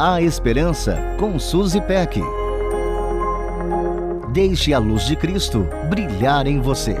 A Esperança com Suzy Peck. Deixe a luz de Cristo brilhar em você.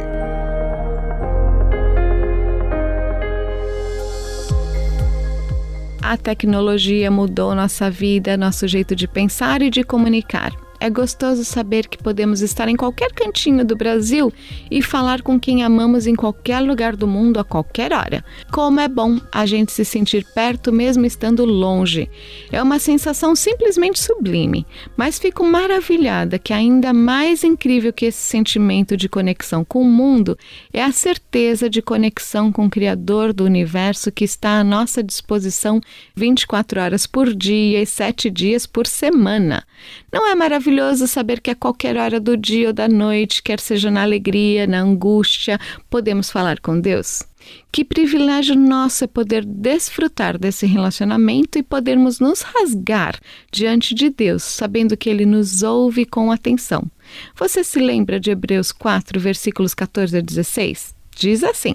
A tecnologia mudou nossa vida, nosso jeito de pensar e de comunicar. É gostoso saber que podemos estar em qualquer cantinho do Brasil e falar com quem amamos em qualquer lugar do mundo a qualquer hora. Como é bom a gente se sentir perto mesmo estando longe. É uma sensação simplesmente sublime, mas fico maravilhada que ainda mais incrível que esse sentimento de conexão com o mundo é a certeza de conexão com o Criador do universo que está à nossa disposição 24 horas por dia e 7 dias por semana. Não é maravilhoso? saber que a qualquer hora do dia ou da noite, quer seja na alegria, na angústia, podemos falar com Deus. Que privilégio nosso é poder desfrutar desse relacionamento e podermos nos rasgar diante de Deus, sabendo que Ele nos ouve com atenção. Você se lembra de Hebreus 4, versículos 14 a 16? Diz assim: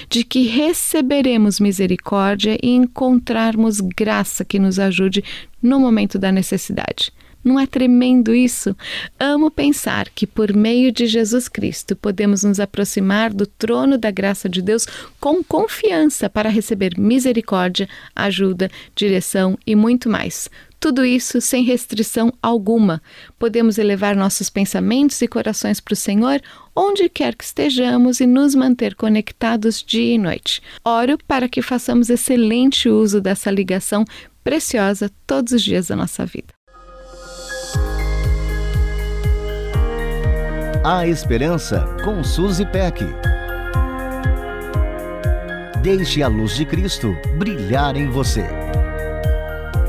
de que receberemos misericórdia e encontrarmos graça que nos ajude no momento da necessidade. Não é tremendo isso? Amo pensar que por meio de Jesus Cristo podemos nos aproximar do trono da graça de Deus com confiança para receber misericórdia, ajuda, direção e muito mais. Tudo isso sem restrição alguma. Podemos elevar nossos pensamentos e corações para o Senhor onde quer que estejamos e nos manter conectados dia e noite. Oro para que façamos excelente uso dessa ligação preciosa todos os dias da nossa vida. A Esperança com Suzy Peck. Deixe a luz de Cristo brilhar em você.